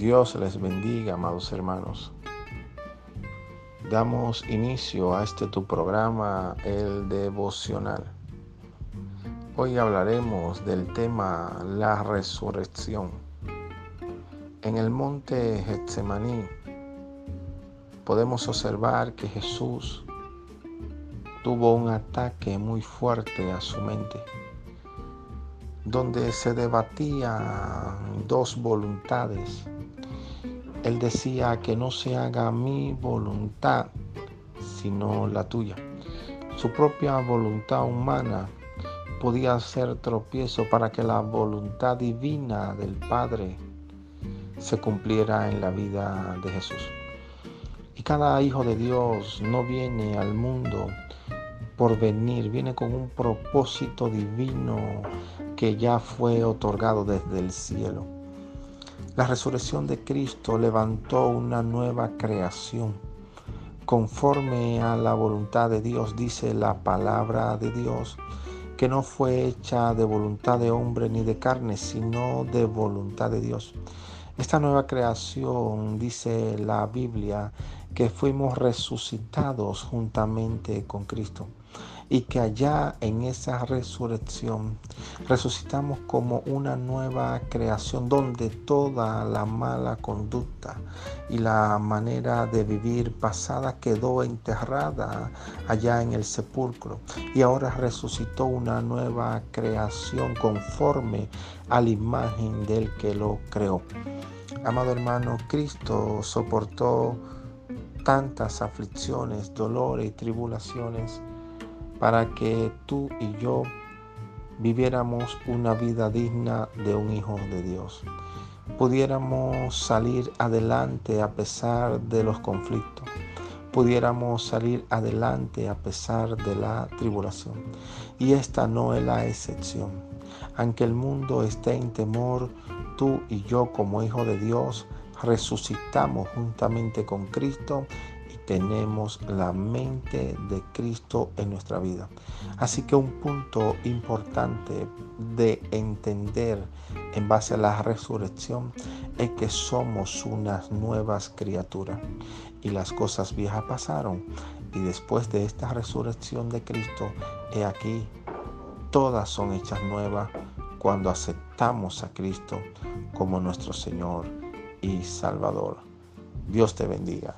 Dios les bendiga, amados hermanos. Damos inicio a este tu programa, el devocional. Hoy hablaremos del tema la resurrección. En el monte Getsemaní podemos observar que Jesús tuvo un ataque muy fuerte a su mente donde se debatían dos voluntades. Él decía que no se haga mi voluntad, sino la tuya. Su propia voluntad humana podía ser tropiezo para que la voluntad divina del Padre se cumpliera en la vida de Jesús. Y cada hijo de Dios no viene al mundo por venir, viene con un propósito divino que ya fue otorgado desde el cielo. La resurrección de Cristo levantó una nueva creación. Conforme a la voluntad de Dios, dice la palabra de Dios, que no fue hecha de voluntad de hombre ni de carne, sino de voluntad de Dios. Esta nueva creación, dice la Biblia, que fuimos resucitados juntamente con Cristo y que allá en esa resurrección resucitamos como una nueva creación donde toda la mala conducta y la manera de vivir pasada quedó enterrada allá en el sepulcro y ahora resucitó una nueva creación conforme a la imagen del que lo creó. Amado hermano, Cristo soportó tantas aflicciones, dolores y tribulaciones para que tú y yo viviéramos una vida digna de un hijo de Dios. Pudiéramos salir adelante a pesar de los conflictos. Pudiéramos salir adelante a pesar de la tribulación. Y esta no es la excepción. Aunque el mundo esté en temor, tú y yo como hijo de Dios resucitamos juntamente con Cristo tenemos la mente de Cristo en nuestra vida. Así que un punto importante de entender en base a la resurrección es que somos unas nuevas criaturas y las cosas viejas pasaron y después de esta resurrección de Cristo, he aquí, todas son hechas nuevas cuando aceptamos a Cristo como nuestro Señor y Salvador. Dios te bendiga.